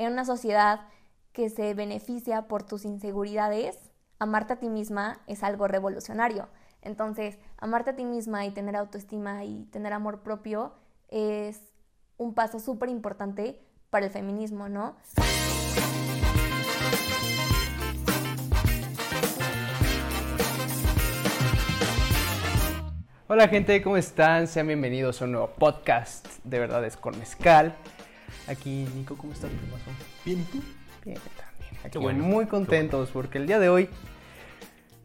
en una sociedad que se beneficia por tus inseguridades, amarte a ti misma es algo revolucionario. Entonces, amarte a ti misma y tener autoestima y tener amor propio es un paso súper importante para el feminismo, ¿no? Hola gente, ¿cómo están? Sean bienvenidos a un nuevo podcast de Verdades con Mezcal. Aquí, Nico, ¿cómo estás? Bien, ¿y tú? Bien, también. Aquí Qué bueno, muy qué contentos porque el día de hoy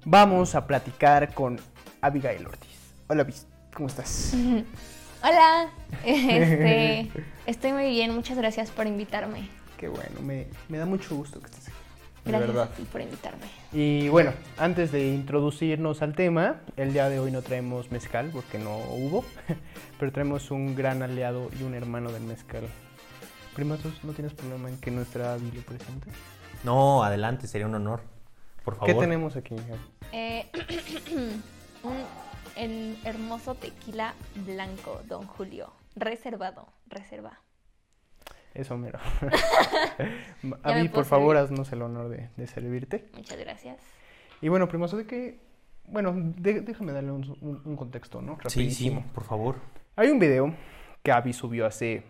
vamos a platicar con Abigail Ortiz. Hola, ¿cómo estás? Hola, este, estoy muy bien, muchas gracias por invitarme. Qué bueno, me, me da mucho gusto que estés aquí. De Gracias verdad. a ti por invitarme. Y bueno, antes de introducirnos al tema, el día de hoy no traemos mezcal porque no hubo, pero traemos un gran aliado y un hermano del mezcal. Primazos, ¿no tienes problema en que nuestra Abby lo presente? No, adelante, sería un honor. Por favor. ¿Qué tenemos aquí? Eh, un, el hermoso tequila blanco, don Julio. Reservado, reserva. Eso mero. me Abby, por favor, servir. haznos el honor de, de servirte. Muchas gracias. Y bueno, Primazo, de que... Bueno, de- déjame darle un, un- un contexto, ¿no? Sí, sí, por favor. Hay un video que Abby subió hace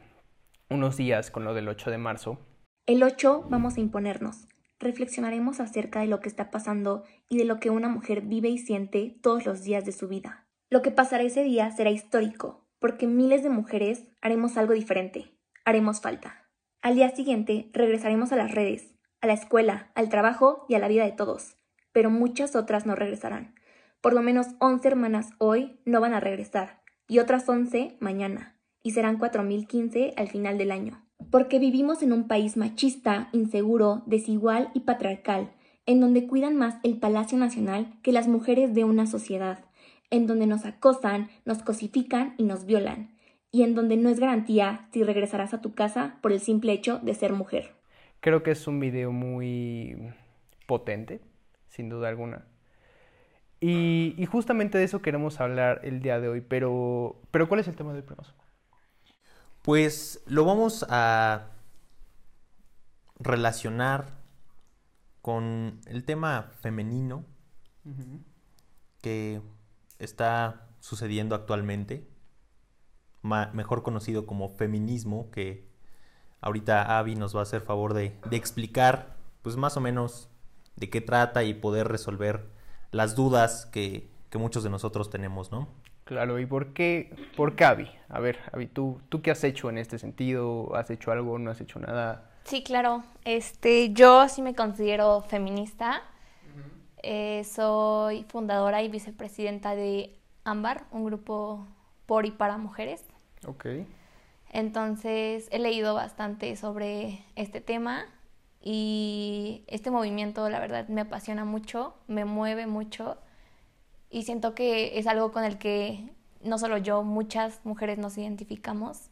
unos días con lo del 8 de marzo, El 8 vamos a imponernos. Reflexionaremos acerca de lo que está pasando y de lo que una mujer vive y siente todos los días de su vida. Lo que pasará ese día será histórico, porque miles de mujeres haremos algo diferente, haremos falta. Al día siguiente regresaremos a las redes, a la escuela, al trabajo y a la vida de todos, pero muchas otras no regresarán. Por lo menos 11 hermanas hoy no van a regresar y otras 11 mañana, y serán 4015 al final del año. Porque vivimos en un país machista, inseguro, desigual y patriarcal, en donde cuidan más el Palacio Nacional que las mujeres de una sociedad, en donde nos acosan, nos cosifican y nos violan, y en donde no es garantía si regresarás a tu casa por el simple hecho de ser mujer. Creo que es un video muy potente, sin duda alguna. Y, justamente de eso queremos hablar el día de hoy, pero, pero ¿cuál es el tema del primazo? Pues lo vamos a relacionar con el tema femenino que está sucediendo actualmente, mejor conocido como feminismo, que ahorita Avi nos va a hacer favor de, de explicar, pues más o menos de qué trata y poder resolver las dudas que, que muchos de nosotros tenemos, ¿no? Claro, ¿y por qué, por qué Abby? A ver, Abby, ¿tú, ¿tú qué has hecho en este sentido? ¿Has hecho algo? ¿No has hecho nada? Sí, claro. Este, yo sí me considero feminista. Eh, soy fundadora y vicepresidenta de Ámbar, un grupo por y para mujeres. Ok. Entonces he leído bastante sobre este tema y este movimiento la verdad me apasiona mucho, me mueve mucho y siento que es algo con el que no solo yo, muchas mujeres nos identificamos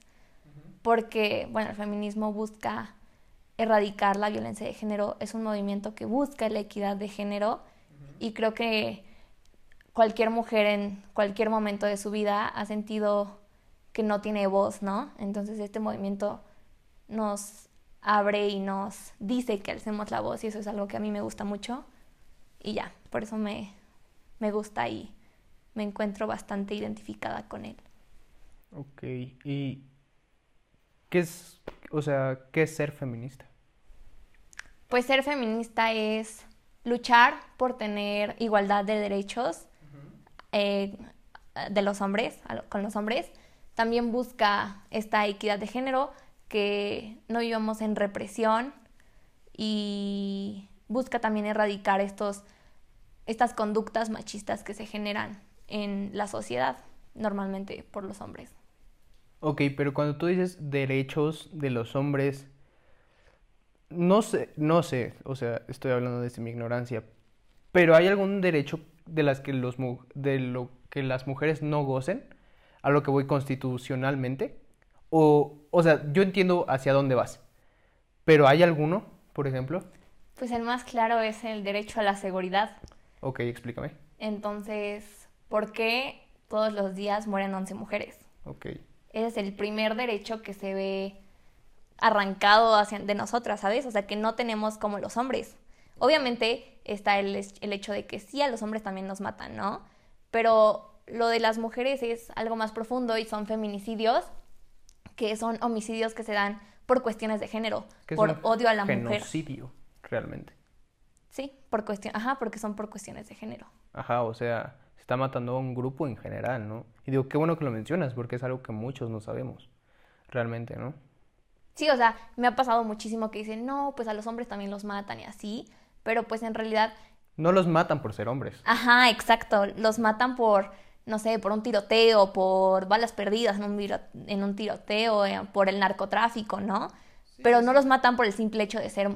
porque, bueno, el feminismo busca erradicar la violencia de género, es un movimiento que busca la equidad de género y creo que cualquier mujer en cualquier momento de su vida ha sentido que no tiene voz, ¿no? Entonces este movimiento nos abre y nos dice que alcemos la voz y eso es algo que a mí me gusta mucho y ya, por eso me, me gusta y me encuentro bastante identificada con él. Ok. ¿Y qué es, o sea, qué es ser feminista? Pues ser feminista es luchar por tener igualdad de derechos eh, de los hombres, con los hombres. También busca esta equidad de género, que no vivamos en represión y busca también erradicar estos, estas conductas machistas que se generan en la sociedad, normalmente por los hombres. Ok, pero cuando tú dices derechos de los hombres, no sé, no sé, o sea, estoy hablando desde mi ignorancia, pero ¿hay algún derecho de las que los de lo que las mujeres no gocen a lo que voy constitucionalmente? O, o sea, yo entiendo hacia dónde vas, pero ¿hay alguno, por ejemplo? Pues el más claro es el derecho a la seguridad. Ok, explícame. Entonces, ¿por qué todos los días mueren 11 mujeres? Ok. Ese es el primer derecho que se ve arrancado hacia, de nosotras, ¿sabes? O sea, que no tenemos como los hombres. Obviamente está el, el hecho de que sí a los hombres también nos matan, ¿no? Pero lo de las mujeres es algo más profundo y son feminicidios, que son homicidios que se dan por cuestiones de género, por odio a la mujer. Genocidio, realmente. Sí, por cuestión, ajá, porque son por cuestiones de género. Ajá, o sea, se está matando a un grupo en general, ¿no? Y digo, qué bueno que lo mencionas, porque es algo que muchos no sabemos, realmente, ¿no? Sí, o sea, me ha pasado muchísimo que dicen, no, pues a los hombres también los matan y así, pero pues en realidad... No los matan por ser hombres. Ajá, exacto, los matan por, no sé, por un tiroteo, por balas perdidas en un, en un tiroteo, eh, por el narcotráfico, ¿no? pero no los matan por el simple hecho de ser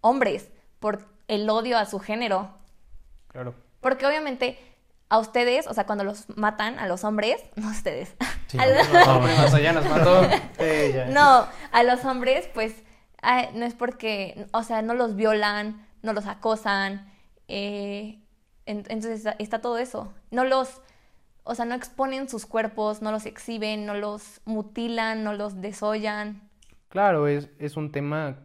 hombres, por el odio a su género. Claro. Porque obviamente a ustedes, o sea, cuando los matan a los hombres, no a ustedes. no, a los hombres, pues, no es porque, o sea, no los violan, no los acosan, eh, entonces está, todo eso. No los, o sea, no exponen sus cuerpos, no los exhiben, no los mutilan, no los desollan. Claro, es, es un tema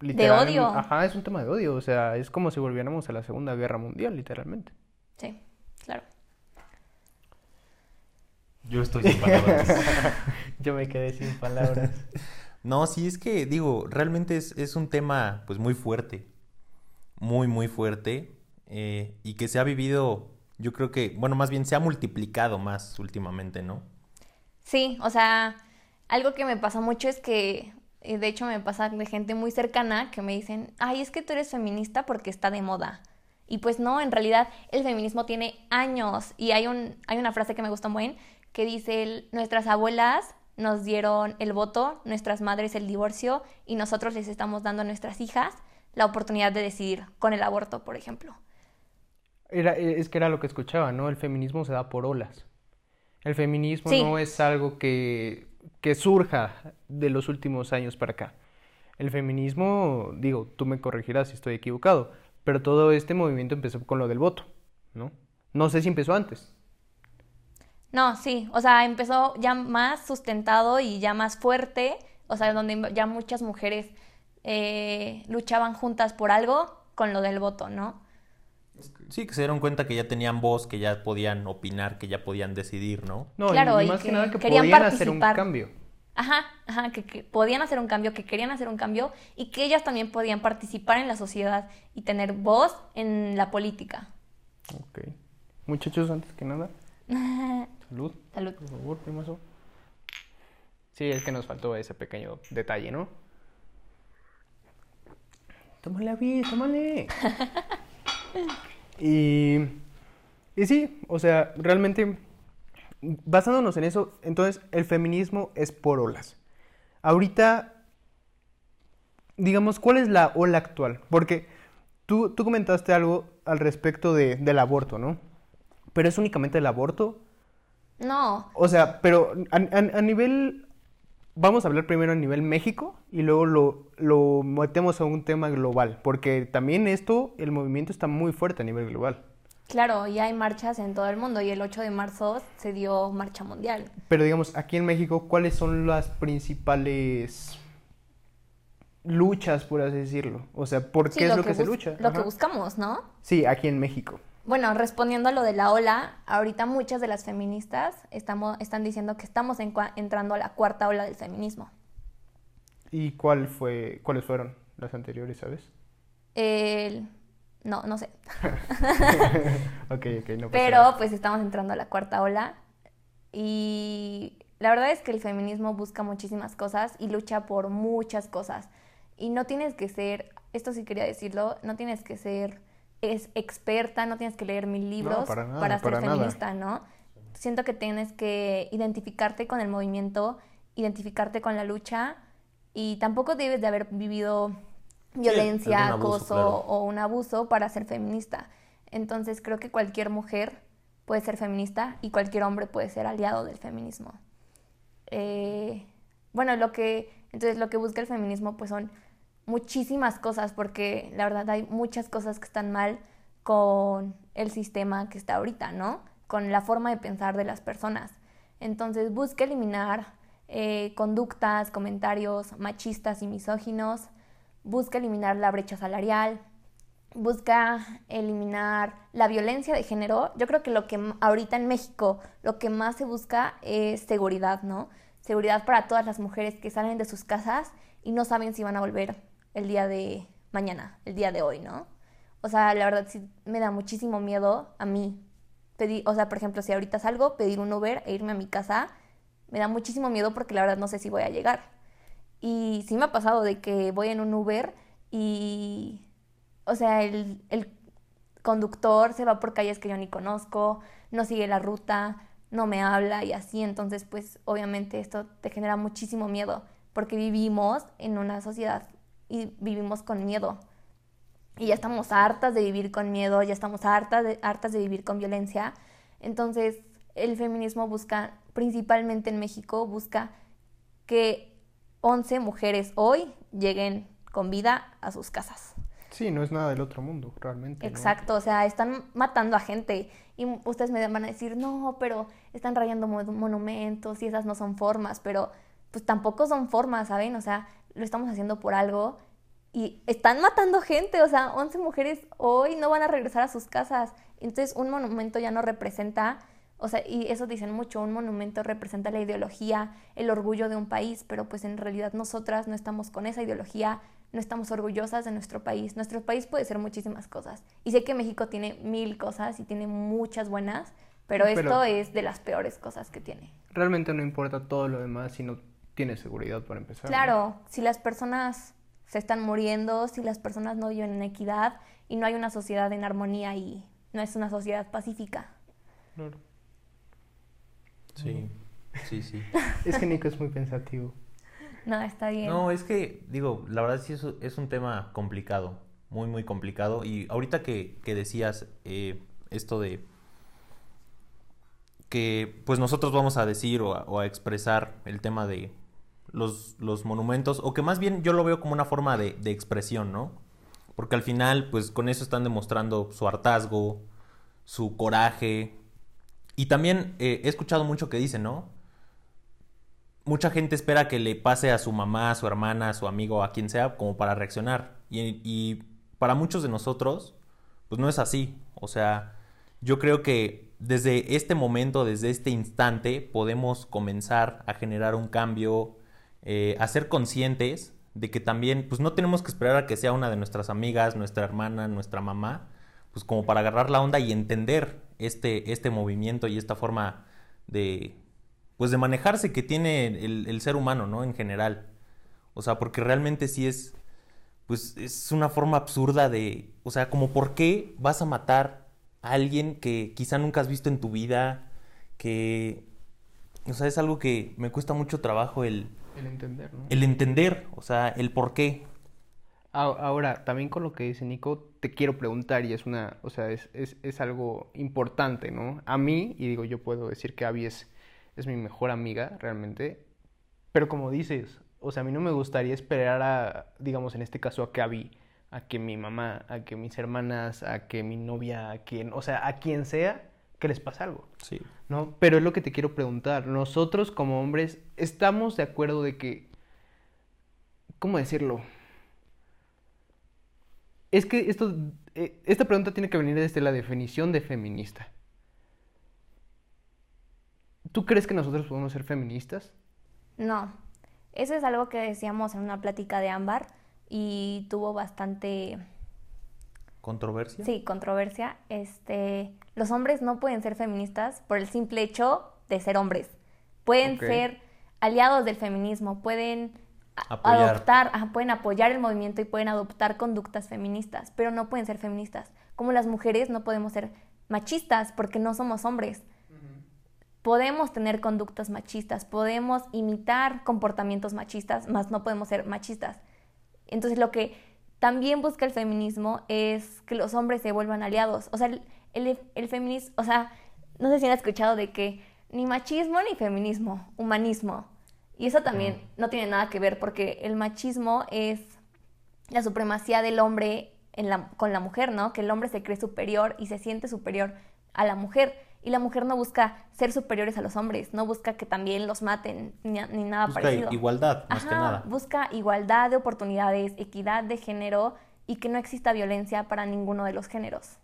de odio. Ajá, es un tema de odio, o sea, es como si volviéramos a la Segunda Guerra Mundial, literalmente. Sí, claro. Yo estoy sin palabras. Yo me quedé sin palabras. no, sí, es que, digo, realmente es, un tema, pues, muy fuerte. Muy, muy fuerte. Eh, y que se ha vivido, yo creo que, bueno, más bien se ha multiplicado más últimamente, ¿no? Sí, o sea, algo que me pasa mucho es que, de hecho me pasa de gente muy cercana que me dicen, ay, es que tú eres feminista porque está de moda. Y pues no, en realidad el feminismo tiene años y hay, un, hay una frase que me gusta muy bien que dice, nuestras abuelas nos dieron el voto, nuestras madres el divorcio y nosotros les estamos dando a nuestras hijas la oportunidad de decidir con el aborto, por ejemplo. Era, es que era lo que escuchaba, ¿no? El feminismo se da por olas. El feminismo no es algo que, que surja de los últimos años para acá. El feminismo, digo, tú me corregirás si estoy equivocado, pero todo este movimiento empezó con lo del voto, ¿no? No sé si empezó antes, no, sí, o sea, empezó ya más sustentado y ya más fuerte, o sea, donde ya muchas mujeres eh, luchaban juntas por algo con lo del voto, ¿no? Sí, que se dieron cuenta que ya tenían voz, que ya podían opinar, que ya podían decidir, ¿no? No, claro, y, más que, nada que querían podían hacer un cambio. Ajá, ajá, que, que, podían hacer un cambio, que querían hacer un cambio y que ellas también podían participar en la sociedad y tener voz en la política. Ok. Muchachos, antes que nada, Salud. Salud. Por favor, primazo. Sí, es que nos faltó ese pequeño detalle, ¿no? Tómale a mí, tómale. y, y sí, o sea, realmente, basándonos en eso, entonces el feminismo es por olas. Ahorita, digamos, ¿cuál es la ola actual? Porque tú, tú comentaste algo al respecto de, del aborto, ¿no? Pero es únicamente el aborto no. O sea, pero a, nivel... Vamos a hablar primero a nivel México y luego lo, lo metemos a un tema global, porque también esto, el movimiento está muy fuerte a nivel global. Claro, y hay marchas en todo el mundo y el 8 de marzo se dio marcha mundial. Pero digamos, aquí en México, ¿cuáles son las principales luchas, por así decirlo? O sea, ¿por qué es lo que, se lucha? Lo que buscamos, ¿no? Sí, aquí en México. Bueno, respondiendo a lo de la ola, ahorita muchas de las feministas estamos, están diciendo que estamos entrando a la cuarta ola del feminismo. ¿Y cuál fue, cuáles fueron las anteriores, sabes? El... No, no sé. ok, ok, no pasa Pero pues estamos entrando a la cuarta ola y la verdad es que el feminismo busca muchísimas cosas y lucha por muchas cosas. Y no tienes que ser, esto sí quería decirlo, no tienes que ser es experta, no tienes que leer mil libros para, ser feminista, ¿no? Siento que tienes que identificarte con el movimiento, identificarte con la lucha y tampoco debes de haber vivido violencia, acoso o un abuso para ser feminista. Entonces creo que cualquier mujer puede ser feminista y cualquier hombre puede ser aliado del feminismo. Eh, bueno, lo que entonces lo que busca el feminismo pues son muchísimas cosas, porque la verdad hay muchas cosas que están mal con el sistema que está ahorita, ¿no? Con la forma de pensar de las personas. Entonces busca eliminar eh, conductas, comentarios machistas y misóginos, busca eliminar la brecha salarial, busca eliminar la violencia de género. Yo creo que lo que ahorita en México lo que más se busca es seguridad, ¿no? Seguridad para todas las mujeres que salen de sus casas y no saben si van a volver el día de mañana, el día de hoy, ¿no? O sea, la verdad sí me da muchísimo miedo a mí. Pedir, o sea, por ejemplo, si ahorita salgo, pedir un Uber e irme a mi casa, me da muchísimo miedo porque la verdad no sé si voy a llegar. Y sí me ha pasado de que voy en un Uber y, o sea, el, el conductor se va por calles que yo ni conozco, no sigue la ruta, no me habla y así, entonces pues obviamente esto te genera muchísimo miedo porque vivimos en una sociedad y vivimos con miedo. Y ya estamos hartas de vivir con miedo, ya estamos hartas de, hartas de vivir con violencia. Entonces, el feminismo busca, principalmente en México, busca que 11 mujeres hoy lleguen con vida a sus casas. Sí, no es nada del otro mundo, realmente. Exacto, o sea, están matando a gente y ustedes me van a decir, no, pero están rayando monumentos y esas no son formas, pero pues tampoco son formas, ¿saben? O sea, lo estamos haciendo por algo y están matando gente, o sea, 11 mujeres hoy no van a regresar a sus casas. Entonces, un monumento ya no representa, o sea, y eso dicen mucho, un monumento representa la ideología, el orgullo de un país, pero pues en realidad nosotras no estamos con esa ideología, no estamos orgullosas de nuestro país. Nuestro país puede ser muchísimas cosas. Y sé que México tiene mil cosas y tiene muchas buenas, pero, esto es de las peores cosas que tiene. Realmente no importa todo lo demás, sino tiene seguridad para empezar. Claro, si las personas se están muriendo, si las personas no viven en equidad y no hay una sociedad en armonía y no es una sociedad pacífica. Claro. Sí, sí, sí. es que Nico es muy pensativo. No, está bien. No, es que, digo, la verdad sí es, es un tema complicado, muy, muy complicado. Y ahorita que, que decías eh, esto de que pues nosotros vamos a decir o a expresar el tema de los, los monumentos, o que más bien yo lo veo como una forma de, de expresión, ¿no? Porque al final, pues con eso están demostrando su hartazgo, su coraje. Y también eh, he escuchado mucho que dicen, ¿no? Mucha gente espera que le pase a su mamá, a su hermana, a su amigo, a quien sea, como para reaccionar. Y, y para muchos de nosotros, pues no es así. O sea, yo creo que desde este momento, desde este instante, podemos comenzar a generar un cambio, eh, a ser conscientes de que también, pues no tenemos que esperar a que sea una de nuestras amigas, nuestra hermana, nuestra mamá, pues como para agarrar la onda y entender este, este movimiento y esta forma de, pues de manejarse que tiene el, ser humano, ¿no? En general. O sea, porque realmente sí es, pues es una forma absurda de, o sea, como por qué vas a matar a alguien que quizá nunca has visto en tu vida, que, o sea, es algo que me cuesta mucho trabajo el, el entender, ¿no? El entender, o sea, el por qué. Ahora, también con lo que dice Nico, te quiero preguntar, y es una, o sea, es, es, es algo importante, ¿no? A mí, y digo, yo puedo decir que Abby es, es mi mejor amiga, realmente, pero como dices, o sea, a mí no me gustaría esperar a, digamos, en este caso, a que Abby, a que mi mamá, a que mis hermanas, a que mi novia, a quien, o sea, a quien sea, que les pasa algo. Sí. ¿No? Pero es lo que te quiero preguntar. Nosotros como hombres estamos de acuerdo de que... ¿Cómo decirlo? Es que esto, eh, esta pregunta tiene que venir desde la definición de feminista. ¿Tú crees que nosotros podemos ser feministas? No. Eso es algo que decíamos en una plática de Ámbar y tuvo bastante ¿Controversia? Sí, controversia. Este, los hombres no pueden ser feministas por el simple hecho de ser hombres. Pueden ser aliados del feminismo, pueden adoptar, pueden apoyar el movimiento y pueden adoptar conductas feministas, pero no pueden ser feministas. Como las mujeres no podemos ser machistas porque no somos hombres. Podemos tener conductas machistas, podemos imitar comportamientos machistas, más no podemos ser machistas. Entonces lo que también busca el feminismo es que los hombres se vuelvan aliados. O sea, el, el, feminismo, o sea, no sé si han escuchado de que ni machismo ni feminismo, humanismo. Y eso también no tiene nada que ver porque el machismo es la supremacía del hombre en la, con la mujer, ¿no? Que el hombre se cree superior y se siente superior a la mujer. Y la mujer no busca ser superiores a los hombres, no busca que también los maten ni, ni nada Busca parecido. igualdad, más que Ajá, nada. Busca igualdad de oportunidades, equidad de género y que no exista violencia para ninguno de los géneros.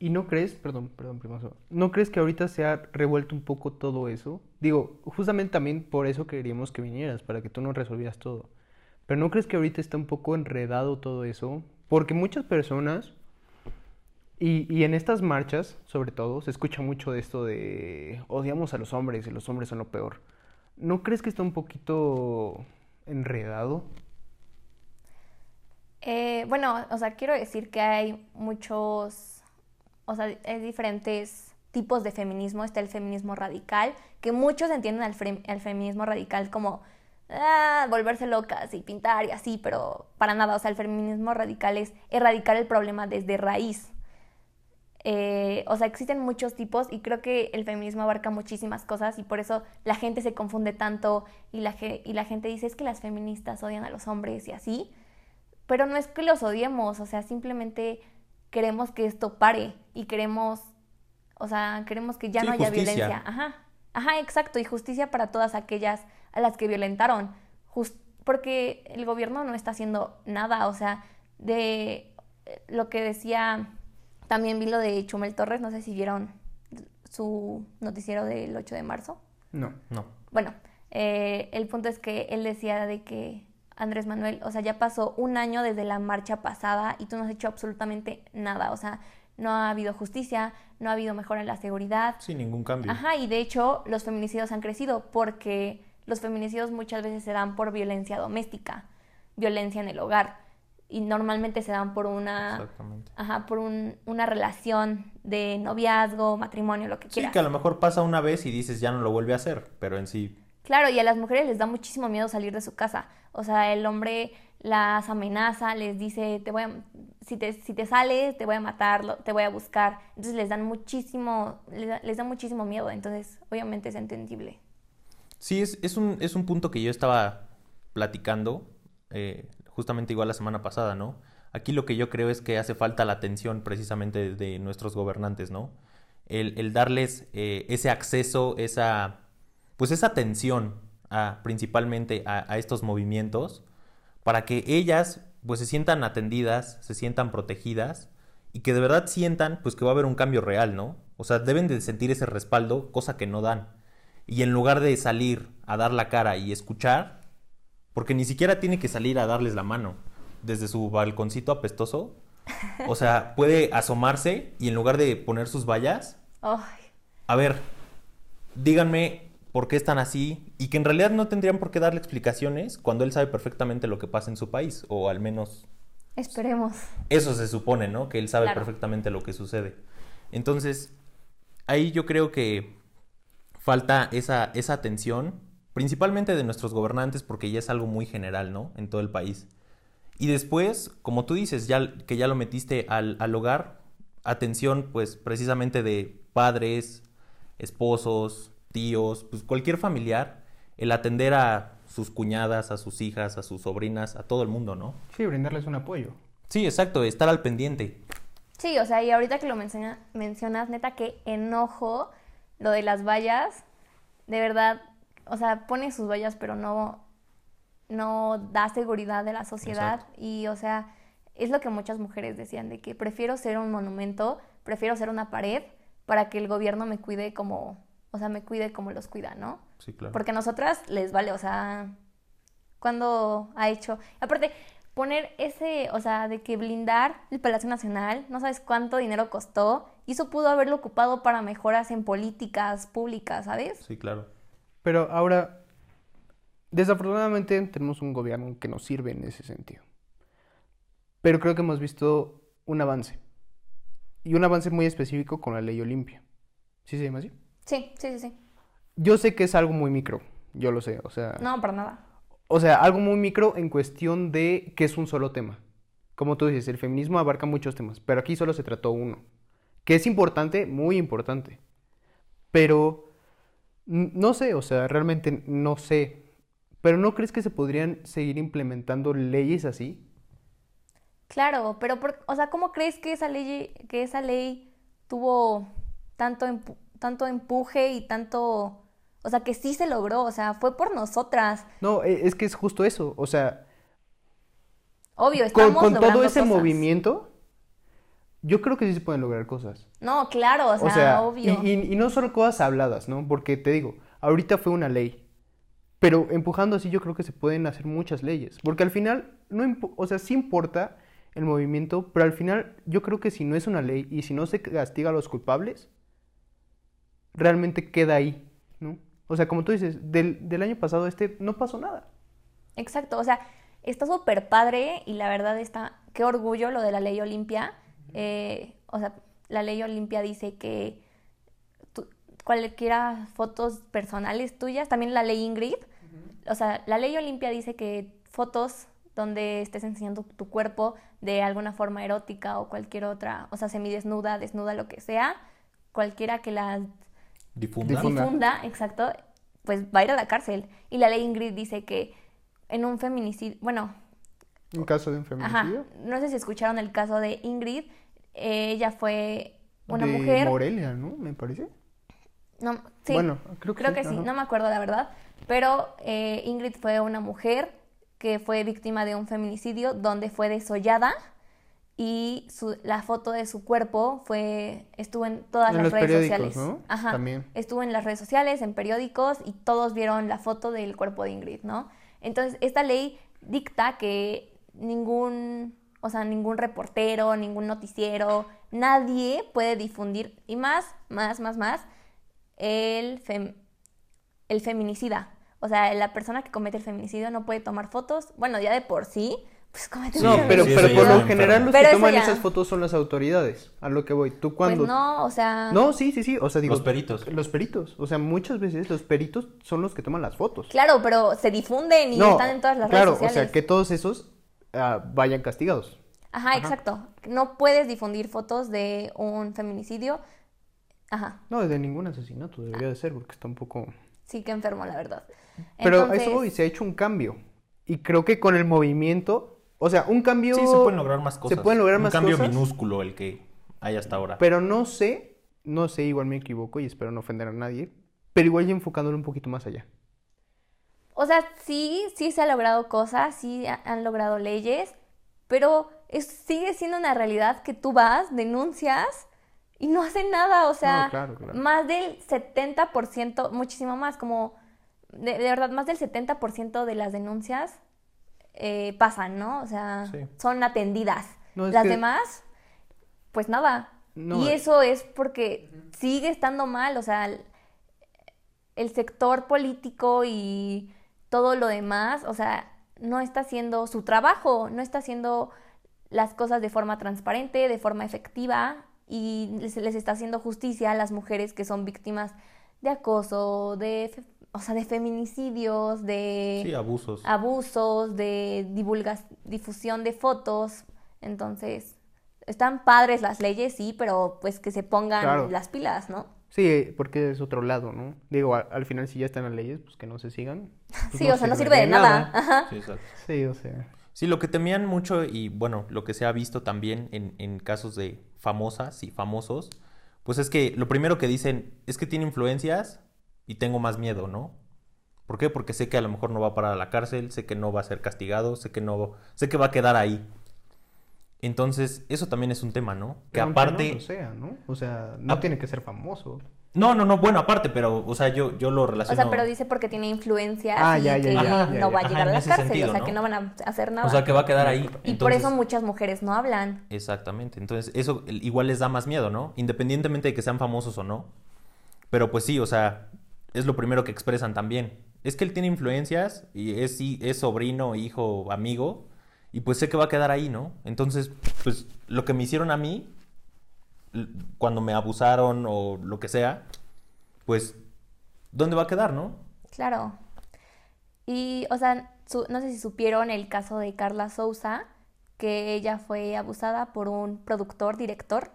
¿Y no crees, perdón, perdón, primazo, ¿no crees que ahorita se ha revuelto un poco todo eso? Digo, justamente también por eso queríamos que vinieras, para que tú nos resolvieras todo. Pero ¿no crees que ahorita está un poco enredado todo eso? Porque muchas personas, y, en estas marchas, sobre todo, se escucha mucho de esto de odiamos a los hombres y los hombres son lo peor. ¿No crees que está un poquito enredado? Eh, bueno, o sea, quiero decir que hay muchos, o sea, hay diferentes tipos de feminismo. Está el feminismo radical, que muchos entienden al feminismo radical como ah, volverse locas y pintar y así, pero para nada. O sea, el feminismo radical es erradicar el problema desde raíz. Eh, o sea, existen muchos tipos y creo que el feminismo abarca muchísimas cosas y por eso la gente se confunde tanto y la, y la gente dice es que las feministas odian a los hombres y así. Pero no es que los odiemos, o sea, simplemente queremos que esto pare y queremos, o sea, queremos que ya Sí, no haya justicia. violencia. Ajá, ajá, exacto, y justicia para todas aquellas a las que violentaron. Jus- porque el gobierno no está haciendo nada, o sea, de lo que decía, también vi lo de Chumel Torres, no sé si vieron su noticiero del 8 de marzo. No. No. Bueno, eh, el punto es que él decía de que Andrés Manuel, o sea, ya pasó un año desde la marcha pasada y tú no has hecho absolutamente nada, o sea, no ha habido justicia, no ha habido mejora en la seguridad. Sin ningún cambio. Ajá, y de hecho los feminicidios han crecido porque los feminicidios muchas veces se dan por violencia doméstica, violencia en el hogar y normalmente se dan por una ajá, por un- una relación de noviazgo, matrimonio, lo que Sí, quieras. que a lo mejor pasa una vez y dices ya no lo vuelve a hacer, pero en sí Claro, y a las mujeres les da muchísimo miedo salir de su casa. O sea, el hombre las amenaza, les dice, te voy a, si te, si te sales, te voy a matar, te voy a buscar. Entonces les dan muchísimo, les da, les da muchísimo miedo. Entonces, obviamente es entendible. Sí, es, es un, es un punto que yo estaba platicando eh, justamente igual la semana pasada, ¿no? Aquí lo que yo creo es que hace falta la atención precisamente de, nuestros gobernantes, ¿no? El, el darles eh, ese acceso, esa, pues esa atención a, principalmente a, a estos movimientos para que ellas pues se sientan atendidas, se sientan protegidas y que de verdad sientan pues que va a haber un cambio real, ¿no? O sea, deben de sentir ese respaldo, cosa que no dan. Y en lugar de salir a dar la cara y escuchar, porque ni siquiera tiene que salir a darles la mano desde su balconcito apestoso, o sea, puede asomarse y en lugar de poner sus vallas, a ver, díganme por qué están así y que en realidad no tendrían por qué darle explicaciones cuando él sabe perfectamente lo que pasa en su país, o al menos esperemos. eso se supone, ¿no? Que él sabe Claro. perfectamente lo que sucede. Entonces, ahí yo creo que falta esa, esa atención, principalmente de nuestros gobernantes, porque ya es algo muy general, ¿no? En todo el país. Y después, como tú dices, ya que ya lo metiste al, al hogar, atención, pues precisamente de padres, esposos, tíos, pues cualquier familiar, el atender a sus cuñadas, a sus hijas, a sus sobrinas, a todo el mundo, ¿no? Sí, brindarles un apoyo. Sí, exacto, estar al pendiente. Sí, o sea, y ahorita que lo menciona- mencionas, neta, que enojo lo de las vallas. De verdad, o sea, pone sus vallas, pero no, no da seguridad de la sociedad. Exacto. Y, o sea, es lo que muchas mujeres decían, de que prefiero ser un monumento, prefiero ser una pared para que el gobierno me cuide como, o sea, me cuide como los cuida, ¿no? Sí, claro. Porque a nosotras les vale, o sea, cuando ha hecho... Aparte, poner ese, o sea, de que blindar el Palacio Nacional, no sabes cuánto dinero costó, y eso pudo haberlo ocupado para mejoras en políticas públicas, ¿sabes? Sí, claro. Pero ahora, desafortunadamente tenemos un gobierno que nos sirve en ese sentido. Pero creo que hemos visto un avance. Y un avance muy específico con la ley Olimpia. ¿Sí se llama así? Sí, sí, sí, sí. Yo sé que es algo muy micro, yo lo sé, o sea, No, para nada. o sea, algo muy micro en cuestión de que es un solo tema. Como tú dices, el feminismo abarca muchos temas, pero aquí solo se trató uno, que es importante, muy importante. Pero no sé, o sea, realmente no sé. Pero ¿no crees que se podrían seguir implementando leyes así? Claro, pero, por- o sea, ¿cómo crees que esa ley, que esa ley tuvo tanto, empu- tanto empuje y tanto, o sea, que sí se logró, o sea, fue por nosotras. No, e- es que es justo eso, o sea, Obvio, con, estamos con todo logrando ese cosas. movimiento, yo creo que sí se pueden lograr cosas. No, claro, o sea, O sea, obvio. Y, y- y no solo cosas habladas, ¿no? Porque te digo, ahorita fue una ley. Pero empujando así yo creo que se pueden hacer muchas leyes. Porque al final, no o sea, sí importa el movimiento, pero al final yo creo que si no es una ley y si no se castiga a los culpables, realmente queda ahí, ¿no? O sea, como tú dices, del, del año pasado este no pasó nada. Exacto, o sea, está súper padre y la verdad está, qué orgullo lo de la ley Olimpia. Eh, o sea, la ley Olimpia dice que tú- cualquiera fotos personales tuyas, también la ley Ingrid, o sea, la ley Olimpia dice que fotos donde estés enseñando tu cuerpo de alguna forma erótica o cualquier otra, o sea, semidesnuda, desnuda, lo que sea, cualquiera que las Difunda. Difunda. difunda, exacto, pues va a ir a la cárcel. Y la ley Ingrid dice que en un feminicidio, bueno, En caso de un ajá, feminicidio. no sé si escucharon el caso de Ingrid, ella fue una de mujer, Morelia, ¿no? Me parece. no, sí, Bueno, creo que sí, sí, ajá. no me acuerdo la verdad, pero eh, Ingrid fue una mujer que fue víctima de un feminicidio donde fue desollada y su- la foto de su cuerpo fue estuvo en todas En las redes sociales. ¿no? Ajá. También. Estuvo en las redes sociales, en periódicos y todos vieron la foto del cuerpo de Ingrid, ¿no? Entonces, esta ley dicta que ningún, o sea, ningún reportero, ningún noticiero, nadie puede difundir y más, más, más, más el fem- el feminicida. O sea, la persona que comete el feminicidio no puede tomar fotos. Bueno, ya de por sí, pues comete No, pero, sí, pero por lo general los Pero que toman ya- esas fotos son las autoridades. A lo que voy. Tú cuando... Pues no, o sea... No, sí, sí, sí. O sea, digo... Los peritos. Los peritos. O sea, muchas veces los peritos son los que toman las fotos. Claro, pero se difunden y no, están en todas las claro, redes sociales. o sea, que todos esos ah, vayan castigados. Ajá, exacto. No puedes difundir fotos de un feminicidio. Ajá, No, de ningún asesinato debería de ser, porque está un poco... sí que enfermo, la verdad. Pero a eso voy, se ha hecho un cambio. Y creo que con el movimiento... O sea, un cambio... Sí, se pueden lograr más cosas. Se pueden lograr Un más cambio cosas. minúsculo el que hay hasta ahora. Pero no sé, no sé, igual me equivoco y espero no ofender a nadie. Pero igual ya enfocándolo un poquito más allá. O sea, sí, sí se ha logrado cosas, sí ha- han logrado leyes, pero es- sigue siendo una realidad que tú vas, denuncias y no hacen nada. O sea, No, claro, claro. más del 70%, muchísimo más, como de, de verdad, más del 70% de las denuncias eh, pasan, ¿no? O sea, Sí. son atendidas. No, las que- demás, pues nada. No, y eh. eso es porque sigue estando mal, o sea, el sector político y todo lo demás, o sea, no está haciendo su trabajo, no está haciendo las cosas de forma transparente, de forma efectiva y les, les está haciendo justicia a las mujeres que son víctimas de acoso, de, o sea, de feminicidios, de Sí, abusos. abusos, de divulgas- difusión de fotos. Entonces, están padres las leyes, sí, pero pues que se pongan Claro. las pilas, ¿no? Sí, porque es otro lado, ¿no? Digo, al, al final si ya están las leyes, pues que no se sigan. pues sí, o sea, no sirve de nada. Ajá. Sí, exacto. Sí, o sea. Sí, lo que temían mucho y bueno, lo que se ha visto también en, en casos de famosas y famosos, pues es que lo primero que dicen es que tiene influencias y tengo más miedo, ¿no? ¿Por qué? Porque sé que a lo mejor no va a parar a la cárcel, sé que no va a ser castigado, sé que no, sé que va a quedar ahí. Entonces, eso también es un tema, ¿no? Que aunque aparte... No lo sea, ¿no? O sea, no tiene que ser famoso. No, no, no, bueno, aparte, pero, o sea, yo, yo lo O relaciono... sea, pero dice porque tiene influencias Ah, y ya, ya, que ya, ya, no va a llegar Ajá, a la cárcel, sentido, o sea, ¿no? que no van a hacer nada. O sea, que va a quedar ahí. y por eso muchas mujeres no hablan. Exactamente. Entonces, eso igual les da más miedo, ¿no? Independientemente de que sean famosos o no. Pero pues sí, o sea, es lo primero que expresan también. Es que él tiene influencias y es, es sobrino, hijo, amigo. Y pues sé que va a quedar ahí, ¿no? Entonces, pues lo que me hicieron a mí, cuando me abusaron o lo que sea, pues, ¿dónde va a quedar, no? Claro. Y, o sea, no sé si supieron el caso de Carla Souza, que ella fue abusada por un productor, director,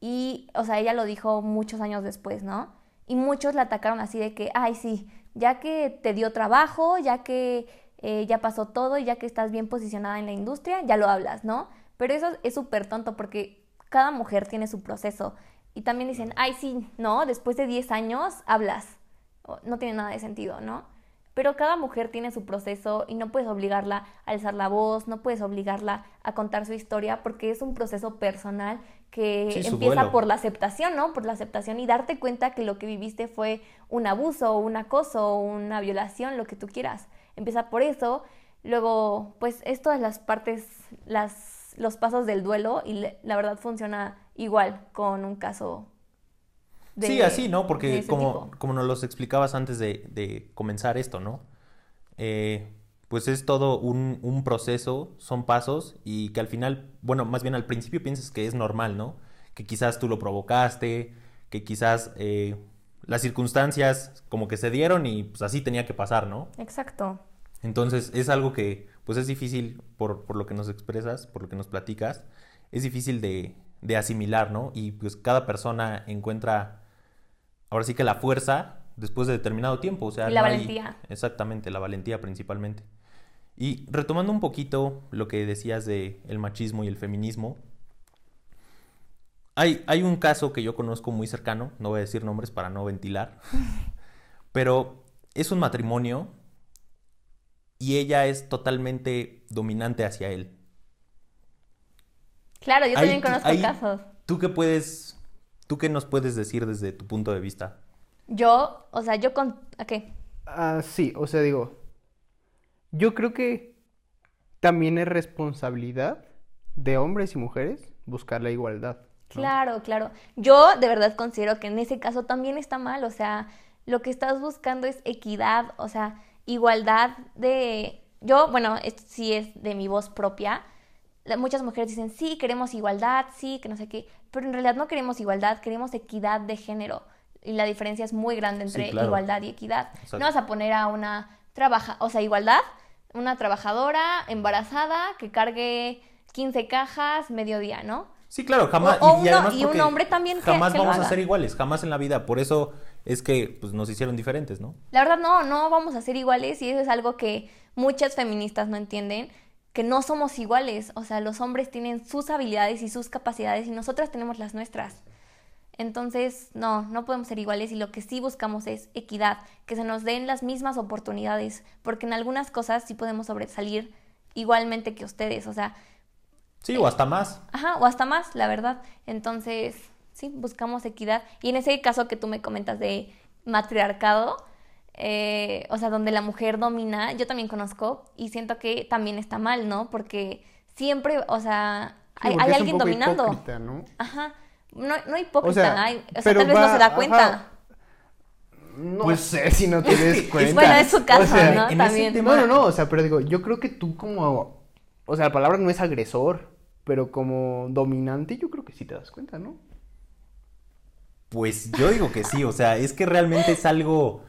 y, o sea, ella lo dijo muchos años después, ¿no? Y muchos la atacaron así de que, ay, sí, ya que te dio trabajo, ya que eh, ya pasó todo y ya que estás bien posicionada en la industria, ya lo hablas, ¿no? Pero eso es súper tonto porque cada mujer tiene su proceso. Y también dicen, ay, sí, no, después de 10 años hablas. No tiene nada de sentido, ¿no? Pero cada mujer tiene su proceso y no puedes obligarla a alzar la voz, no puedes obligarla a contar su historia porque es un proceso personal que empieza por la aceptación, ¿no? Por la aceptación y darte cuenta que lo que viviste fue un abuso, un acoso, una violación, lo que tú quieras. Empieza por eso. Luego, pues es todas las partes, las, los pasos del duelo y la verdad funciona igual con un caso sí, así, ¿no? Porque como, como nos los explicabas antes de, comenzar esto, ¿no? Eh, pues es todo un, proceso, son pasos y que al final, bueno, más bien al principio piensas que es normal, ¿no? Que quizás tú lo provocaste, que quizás eh, las circunstancias como que se dieron y pues así tenía que pasar, ¿no? Exacto. Entonces es algo que pues es difícil por, por lo que nos expresas, por lo que nos platicas, es difícil de, de asimilar, ¿no? Y pues cada persona encuentra ahora sí que la fuerza después de determinado tiempo. O sea, y la valentía. exactamente, la valentía principalmente. Y retomando un poquito lo que decías de el machismo y el feminismo, hay, hay un caso que yo conozco muy cercano, no voy a decir nombres para no ventilar, pero es un matrimonio y ella es totalmente dominante hacia él. Claro, yo también conozco casos. ¿Tú qué puedes ¿Tú qué nos puedes decir desde tu punto de vista? Yo, o sea, yo con... ¿A qué? Ah, sí, o sea, digo, yo creo que también es responsabilidad de hombres y mujeres buscar la igualdad. Claro, claro. Yo de verdad considero que en ese caso también está mal, o sea, lo que estás buscando es equidad, o sea, igualdad de... Yo, bueno, esto sí es de mi voz propia, muchas mujeres dicen, sí, queremos igualdad, sí, que no sé qué, pero en realidad no queremos igualdad, queremos equidad de género. Y la diferencia es muy grande entre igualdad y equidad. No vas a poner a una trabaja, o sea, igualdad, una trabajadora embarazada que cargue 15 cajas mediodía, ¿no? Sí, claro, jamás. y, un hombre también. Jamás vamos a ser iguales, jamás en la vida. Por eso es que pues, nos hicieron diferentes, ¿no? La verdad, no, no vamos a ser iguales y eso es algo que muchas feministas no entienden que no somos iguales, o sea, los hombres tienen sus habilidades y sus capacidades y nosotras tenemos las nuestras. Entonces, no, no podemos ser iguales y lo que sí buscamos es equidad, que se nos den las mismas oportunidades, porque en algunas cosas sí podemos sobresalir igualmente que ustedes, o sea... Sí, o hasta más. Ajá, o hasta más, la verdad. Entonces, sí, buscamos equidad. Y en ese caso que tú me comentas de matriarcado, eh, o sea, donde la mujer domina, yo también conozco y siento que también está mal, ¿no? Porque siempre, o sea, hay, alguien dominando. ¿no? Ajá. No, no hipócrita, o sea, hay, o sea tal vez no se da cuenta. No pues sé si no te des cuenta. Bueno, es su caso, ¿no? También. No, no, no, o sea, pero digo, yo creo que tú como, o sea, la palabra no es agresor, pero como dominante yo creo que sí te das cuenta, ¿no? Pues yo digo que sí, o sea, es que realmente es algo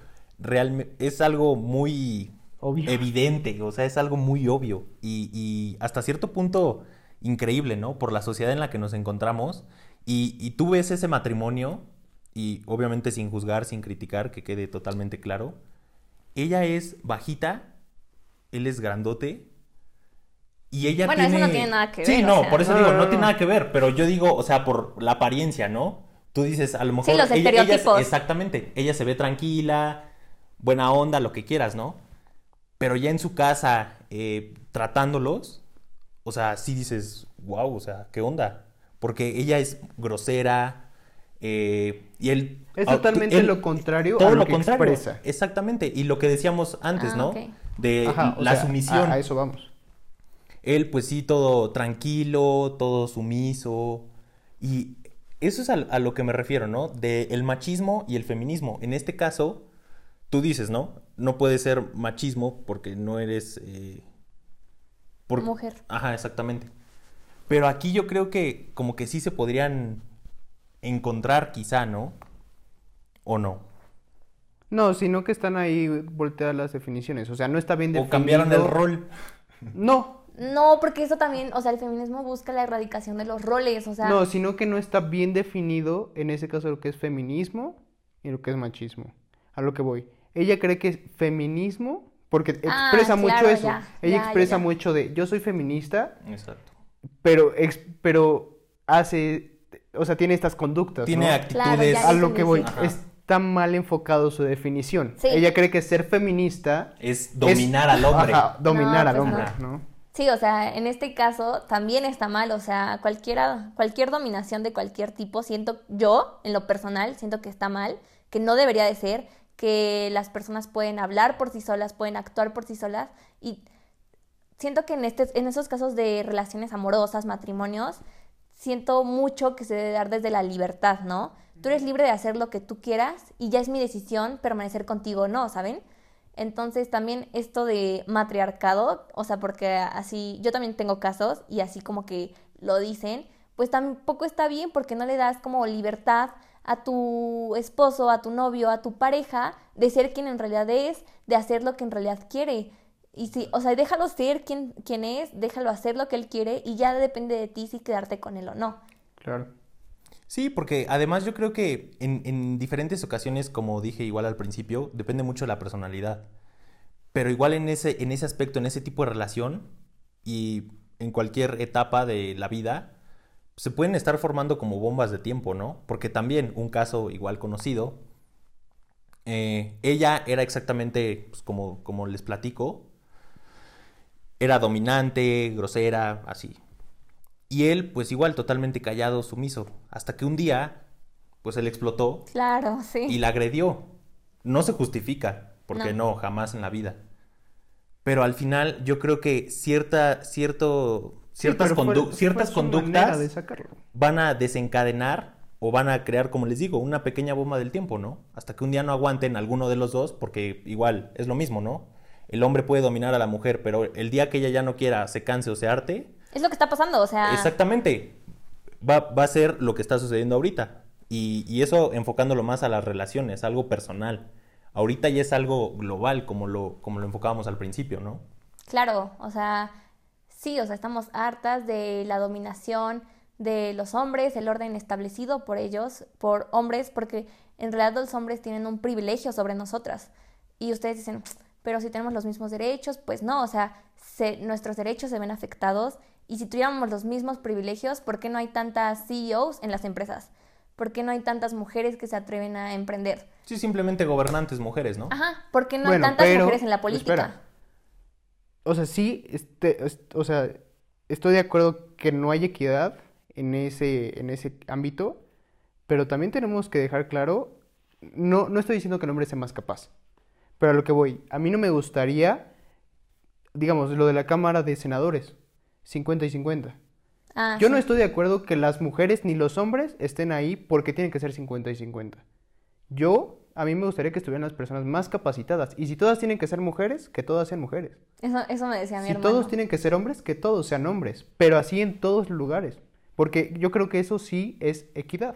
es algo muy evidente, o sea, es algo muy obvio y, hasta cierto punto increíble, ¿no? Por la sociedad en la que nos encontramos y, y tú ves ese matrimonio y obviamente sin juzgar, sin criticar, que quede totalmente claro, ella es bajita, él es grandote y ella bueno, tiene... eso no tiene nada que ver. Sí, no, por eso digo, no tiene nada que ver, pero yo digo, o sea, por la apariencia, ¿no? Tú dices, a lo mejor... Sí, los estereotipos. exactamente, ella se ve tranquila, buena onda, lo que quieras, ¿no? Pero ya en su casa, eh, tratándolos, o sea, sí dices, wow, o sea, ¿qué onda? Porque ella es grosera eh, y él... Es totalmente lo contrario todo a lo, que expresa. Exactamente, y lo que decíamos antes, ah, ¿no? De la sumisión. A, eso vamos. Él, pues sí, todo tranquilo, todo sumiso. Y eso es a, a lo que me refiero, ¿no? De el machismo y el feminismo. En este caso, tú dices, ¿no? No puede ser machismo porque no eres... Eh, Mujer. Ajá, exactamente. Pero aquí yo creo que como que sí se podrían encontrar quizá, ¿no? ¿O no? No, sino que están ahí volteadas las definiciones. O sea, no está bien definido. O cambiaron el rol. No. No, porque eso también, o sea, el feminismo busca la erradicación de los roles, o sea... No, sino que no está bien definido, en ese caso, lo que es feminismo y lo que es machismo. A lo que voy ella cree que es feminismo, porque ah, expresa mucho eso. ella expresa mucho de, yo soy feminista. Exacto. Pero, pero hace, o sea, tiene estas conductas. Tiene ¿no? actitudes. ya A lo que voy, Ajá. está mal enfocado su definición. Sí. Ella cree que ser feminista Es dominar al hombre. Ajá, dominar No, al pues hombre, no. Sí, o sea, en este caso también está mal, o sea, cualquiera, cualquier dominación de cualquier tipo, siento yo, en lo personal, siento que está mal, que no debería de ser, que las personas pueden hablar por sí solas, pueden actuar por sí solas, y siento que en, este, en esos casos de relaciones amorosas, matrimonios, siento mucho que se debe dar desde la libertad, ¿no? Tú eres libre de hacer lo que tú quieras y ya es mi decisión permanecer contigo o no, ¿saben? Entonces también esto de matriarcado, o sea, porque así yo también tengo casos y así como que lo dicen, pues tampoco está bien porque no le das como libertad a tu esposo, a tu novio, a tu pareja de ser quien en realidad es, de hacer lo que en realidad quiere. Y sí, o sea, déjalo ser quien, quien es, déjalo hacer lo que él quiere y ya depende de ti si quedarte con él o no. Claro. Sí, porque además yo creo que en, en diferentes ocasiones, como dije igual al principio, depende mucho de la personalidad. Pero igual en ese, en ese aspecto, en ese tipo de relación y en cualquier etapa de la vida, se pueden estar formando como bombas de tiempo, ¿no? Porque también un caso igual conocido, eh, ella era exactamente pues, como, como les platico, era dominante, grosera, así. Y él, pues igual, totalmente callado, sumiso. Hasta que un día, pues él explotó Claro, sí. y la agredió. No se justifica, porque no. No. jamás en la vida. Pero al final yo creo que cierta, cierto, ciertas, Sí, pero fue- condu- fue ciertas conductas de van a desencadenar o van a crear, como les digo, una pequeña bomba del tiempo, ¿no? Hasta que un día no aguanten alguno de los dos, porque igual es lo mismo, ¿no? El hombre puede dominar a la mujer, pero el día que ella ya no quiera, se canse o se arte, Es lo que está pasando, o sea... Exactamente. Va, va a ser lo que está sucediendo ahorita. Y, y eso enfocándolo más a las relaciones, algo personal. Ahorita ya es algo global, como lo, como lo enfocábamos al principio, ¿no? Claro, o sea, sí, o sea, estamos hartas de la dominación de los hombres, el orden establecido por ellos, por hombres, porque en realidad los hombres tienen un privilegio sobre nosotras. Y ustedes dicen, pero si tenemos los mismos derechos, pues no, o sea, se- nuestros derechos se ven afectados. Y si tuviéramos los mismos privilegios, ¿por qué no hay tantas CEOs en las empresas? ¿Por qué no hay tantas mujeres que se atreven a emprender? Sí, simplemente gobernantes mujeres, ¿no? Ajá, ¿por qué no Bueno, hay tantas pero, mujeres en la política? espera. O sea, sí, este, es- o sea, estoy de acuerdo que no hay equidad en ese, en ese ámbito, pero también tenemos que dejar claro, no, no estoy diciendo que el hombre sea más capaz, pero a lo que voy, a mí no me gustaría, digamos, lo de la Cámara de Senadores, 50 y 50. Ah, Yo sí. no estoy de acuerdo que las mujeres ni los hombres estén ahí porque tienen que ser 50 y 50. Yo, a mí me gustaría que estuvieran las personas más capacitadas. Y si todas tienen que ser mujeres, que todas sean mujeres. Eso, eso me decía mi Si hermano. todos tienen que ser hombres, que todos sean hombres. Pero así en todos los lugares. Porque yo creo que eso sí es equidad.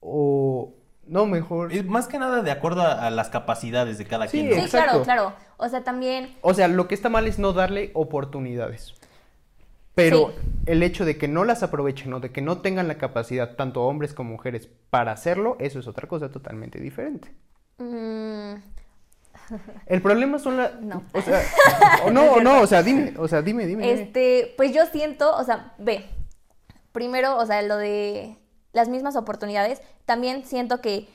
O... No, mejor... Es más que nada de acuerdo a, a las capacidades de cada Sí, quien. ¿no? Sí, Exacto. claro, claro. O sea, también, O sea, lo que está mal es no darle oportunidades. Pero Sí. el hecho de que no las aprovechen o de que no tengan la capacidad, tanto hombres como mujeres, para hacerlo, eso es otra cosa totalmente diferente. mm, El problema son las... No. O sea, o no, o no, o sea, dime, o sea, dime, dime. dime. este, pues yo siento, o sea, ve, primero, o sea, lo de las mismas oportunidades, también siento que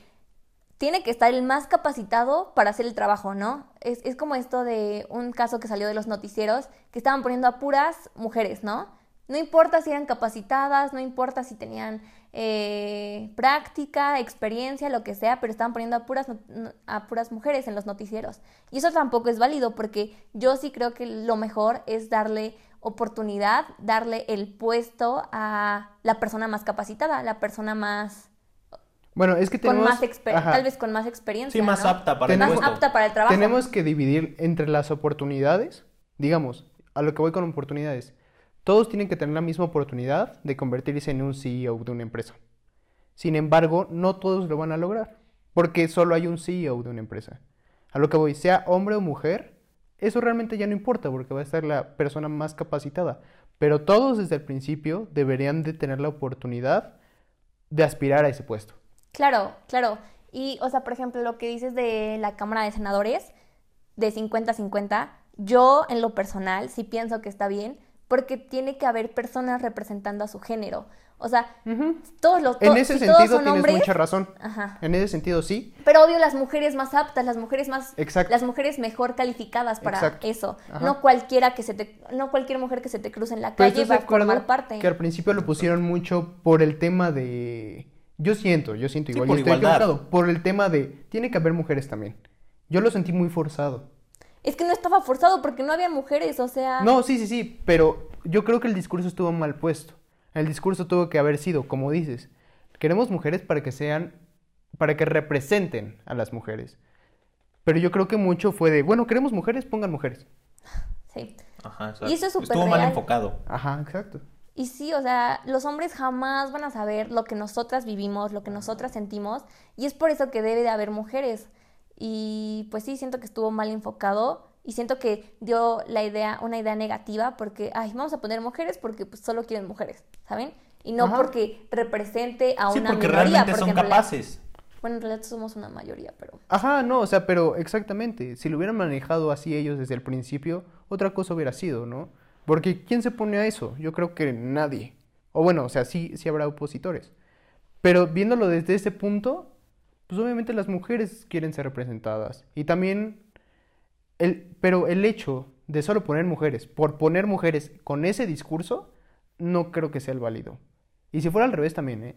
tiene que estar el más capacitado para hacer el trabajo, ¿no? Es, es como esto de un caso que salió de los noticieros, que estaban poniendo a puras mujeres, ¿no? No importa si eran capacitadas, no importa si tenían eh, práctica, experiencia, lo que sea, pero estaban poniendo a puras, a puras mujeres en los noticieros. Y eso tampoco es válido porque yo sí creo que lo mejor es darle oportunidad, darle el puesto a la persona más capacitada, la persona más Bueno, es que con tenemos... más exper- ajá, tal vez con más experiencia, Sí, más ¿no? apta para Tenemos- el más apta para el trabajo. Tenemos que dividir entre las oportunidades, digamos, a lo que voy con oportunidades. Todos tienen que tener la misma oportunidad de convertirse en un CEO de una empresa. Sin embargo, no todos lo van a lograr, porque solo hay un CEO de una empresa. A lo que voy, sea hombre o mujer, eso realmente ya no importa, porque va a estar la persona más capacitada. Pero todos desde el principio deberían de tener la oportunidad de aspirar a ese puesto. Claro, claro. Y, o sea, por ejemplo, lo que dices de la Cámara de Senadores, de 50-50, yo en lo personal sí pienso que está bien, porque tiene que haber personas representando a su género. O sea, todos los En to- ese si todos sentido son tienes hombres, mucha razón. Ajá. En ese sentido sí. Pero obvio las mujeres más aptas, las mujeres más Exacto. las mujeres mejor calificadas para Exacto. eso. Ajá. No cualquiera que se te no cualquier mujer que se te cruce en la calle va a formar parte. que al principio lo pusieron mucho por el tema de... Yo siento, yo siento Sí, igual. por yo estoy por el tema de... Tiene que haber mujeres también. Yo lo sentí muy forzado. Es que no estaba forzado porque no había mujeres, o sea, No, sí, sí, sí, pero yo creo que el discurso estuvo mal puesto. El discurso tuvo que haber sido, como dices, queremos mujeres para que sean, para que representen a las mujeres. Pero yo creo que mucho fue de, bueno, queremos mujeres, pongan mujeres. sí. Ajá, o sea, Y eso es súper Estuvo mal real. enfocado. Ajá, exacto. Y sí, o sea, los hombres jamás van a saber lo que nosotras vivimos, lo que nosotras sentimos, y es por eso que debe de haber mujeres. Y pues sí, siento que estuvo mal enfocado y siento que dio la idea, una idea negativa, porque, ay, vamos a poner mujeres porque pues, solo quieren mujeres, ¿saben? Y no Ajá. porque represente a Sí, una porque minoría. realmente porque son realidad- capaces. bueno, en realidad somos una mayoría, pero... Ajá, no, o sea, pero exactamente, si lo hubieran manejado así ellos desde el principio, otra cosa hubiera sido, ¿no? Porque ¿quién se pone a eso? Yo creo que nadie. O bueno, o sea, sí, sí habrá opositores. Pero viéndolo desde ese punto, pues obviamente las mujeres quieren ser representadas. Y también, el, pero el hecho de solo poner mujeres, por poner mujeres con ese discurso, no creo que sea el válido. Y si fuera al revés también, ¿eh?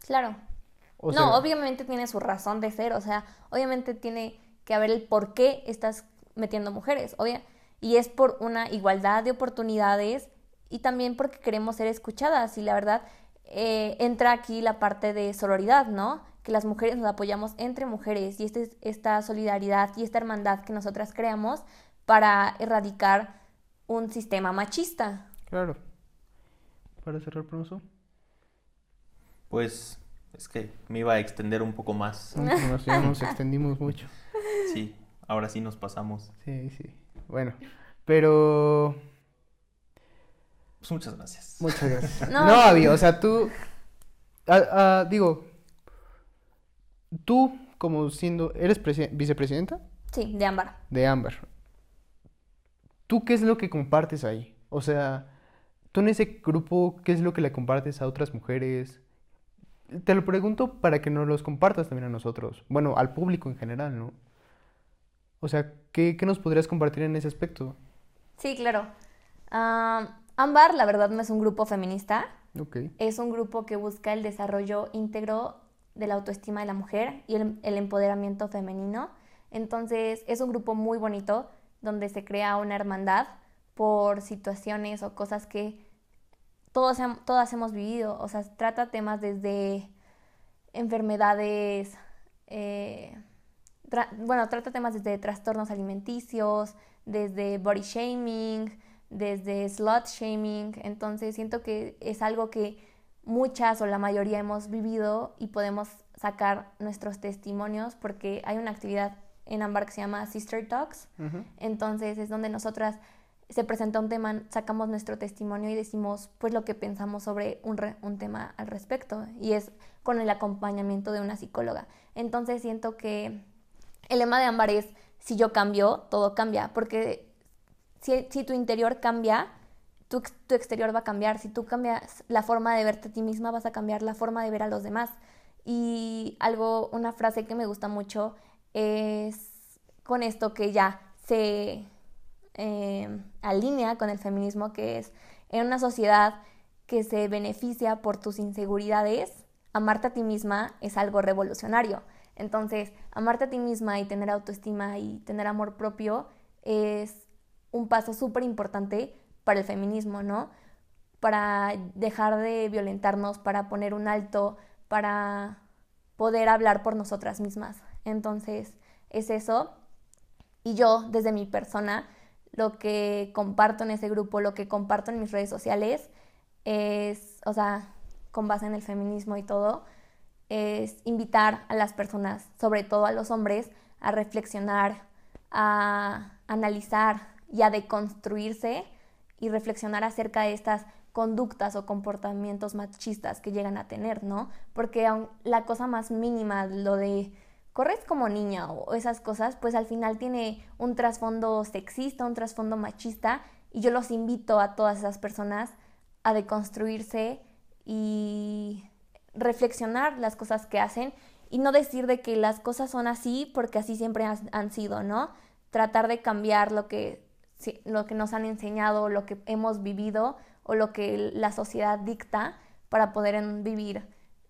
Claro. O no, obviamente tiene su razón de ser, o sea, obviamente tiene que haber el por qué estás metiendo mujeres, obvia, y es por una igualdad de oportunidades y también porque queremos ser escuchadas y la verdad eh, entra aquí la parte de sororidad, ¿no? Que las mujeres nos apoyamos entre mujeres y este, esta solidaridad y esta hermandad que nosotras creamos para erradicar un sistema machista. Claro. Para cerrar, promoso. Pues es que me iba a extender un poco más. Nos, ya nos extendimos mucho. Sí, ahora sí nos pasamos. Sí, sí. Bueno, pero Pues muchas gracias. muchas gracias. No. No, Avi, o sea, tú, ah, ah, digo, tú como siendo, ¿eres presi- vicepresidenta Sí, de ámbar. de Amber? ¿Tú qué es lo que compartes ahí? O sea, tú en ese grupo, ¿qué es lo que le compartes a otras mujeres? Te lo pregunto para que nos los compartas también a nosotros. Bueno, al público en general, ¿no? O sea, ¿qué, qué nos podrías compartir en ese aspecto? Sí, claro. Ah, Ámbar, la verdad, no es un grupo feminista. Ok. Es un grupo que busca el desarrollo íntegro de la autoestima de la mujer y el, empoderamiento femenino. Entonces, es un grupo muy bonito donde se crea una hermandad por situaciones o cosas que todos, todas hemos vivido. O sea, trata temas desde enfermedades, eh, bueno, trata temas desde trastornos alimenticios, desde body shaming, desde slut shaming. Entonces siento que es algo que muchas o la mayoría hemos vivido y podemos sacar nuestros testimonios porque hay una actividad en Ambar que se llama Sister Talks. Entonces es donde nosotras se presenta un tema, sacamos nuestro testimonio y decimos pues lo que pensamos sobre un, re- un tema al respecto y es con el acompañamiento de una psicóloga. Entonces siento que el lema de Ámbar es si yo cambio, todo cambia, porque si, si tu interior cambia, tu, ex- tu exterior va a cambiar. Si tú cambias la forma de verte a ti misma, vas a cambiar la forma de ver a los demás. Y algo, una frase que me gusta mucho es con esto que ya se eh, alinea con el feminismo, que es en una sociedad que se beneficia por tus inseguridades, amarte a ti misma es algo revolucionario. Entonces, amarte a ti misma y tener autoestima y tener amor propio es un paso súper importante para el feminismo, ¿no? Para dejar de violentarnos, para poner un alto, para poder hablar por nosotras mismas. Entonces, es eso. Y yo, desde mi persona, lo que comparto en ese grupo, lo que comparto en mis redes sociales, es, o sea, con base en el feminismo y todo, es invitar a las personas, sobre todo a los hombres, a reflexionar, a analizar y a deconstruirse y reflexionar acerca de estas conductas o comportamientos machistas que llegan a tener, ¿no? Porque la cosa más mínima, lo de corres como niña o esas cosas, pues al final tiene un trasfondo sexista, un trasfondo machista Y yo los invito a todas esas personas a deconstruirse y reflexionar las cosas que hacen y no decir de que las cosas son así porque así siempre han, sido, ¿no? Tratar de cambiar lo que, lo que nos han enseñado, lo que hemos vivido o lo que la sociedad dicta para poder vivir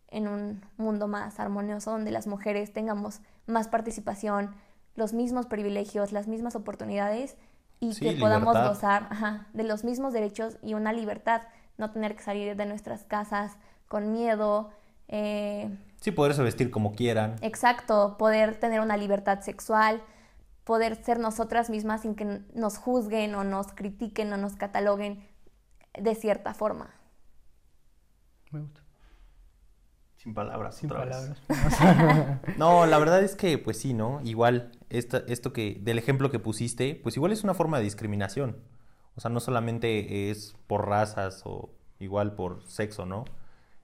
en un mundo más armonioso donde las mujeres tengamos más participación, los mismos privilegios, las mismas oportunidades y que podamos gozar de los mismos derechos y una libertad, no tener que salir de nuestras casas con miedo. Eh, sí, poderse vestir como quieran. Exacto, poder tener una libertad sexual, poder ser nosotras mismas sin que nos juzguen o nos critiquen o nos cataloguen de cierta forma. Me gusta. Sin palabras. Sin palabras. no, la verdad es que, pues sí, ¿no? Igual, esto que, del ejemplo que pusiste, pues igual es una forma de discriminación. O sea, no solamente es por razas o igual por sexo, ¿no?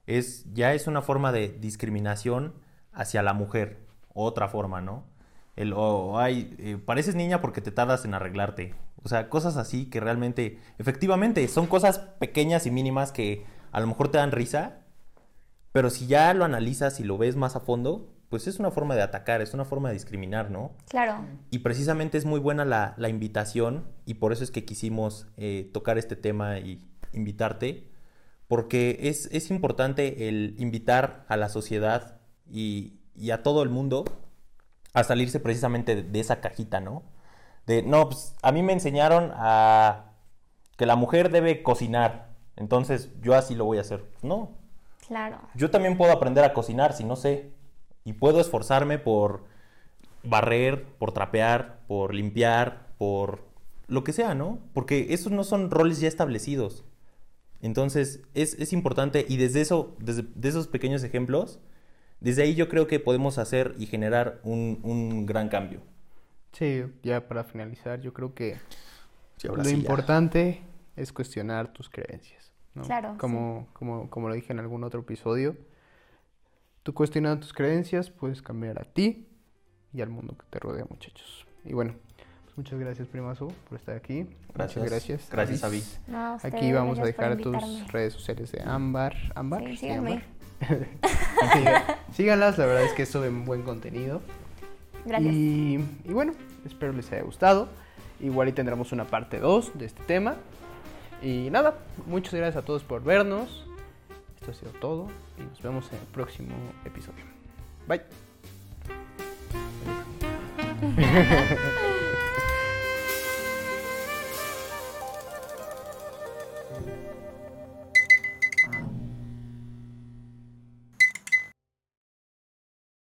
Es, ya es una forma de discriminación hacia la mujer. Otra forma, ¿no? El, o, ay, eh, pareces niña porque te tardas en arreglarte. O sea, cosas así que realmente, efectivamente, son cosas pequeñas y mínimas que a lo mejor te dan risa, pero si ya lo analizas y lo ves más a fondo, pues es una forma de atacar, es una forma de discriminar, ¿no? Claro. Y precisamente es muy buena la, invitación y por eso es que quisimos eh, tocar este tema y invitarte, porque es, es, importante el invitar a la sociedad y, y, a todo el mundo a salirse precisamente de, de esa cajita, ¿no? De, no, pues a mí me enseñaron a que la mujer debe cocinar, entonces yo así lo voy a hacer. No, Claro. Yo también puedo aprender a cocinar si no sé. Y puedo esforzarme por barrer, por trapear, por limpiar, por lo que sea, ¿no? Porque esos no son roles ya establecidos. Entonces, es, importante y desde eso, desde esos pequeños ejemplos, desde ahí yo creo que podemos hacer y generar un, gran cambio. Sí, ya para finalizar, yo creo que lo importante es cuestionar tus creencias. Claro. Como, como, como lo dije en algún otro episodio, tú cuestionando tus creencias puedes cambiar a ti y al mundo que te rodea, muchachos. Y bueno, pues muchas gracias, Primazo, por estar aquí. Gracias. Muchas gracias. Gracias, Avi. aquí vamos a dejar tus redes sociales de Ámbar. ¿Ámbar? Sí, síganme. Síganlas, la verdad es que es un buen contenido. Gracias. Y, y bueno, espero les haya gustado. Igual y tendremos una parte 2 de este tema. Y nada, muchas gracias a todos por vernos. Esto ha sido todo y nos vemos en el próximo episodio. Bye.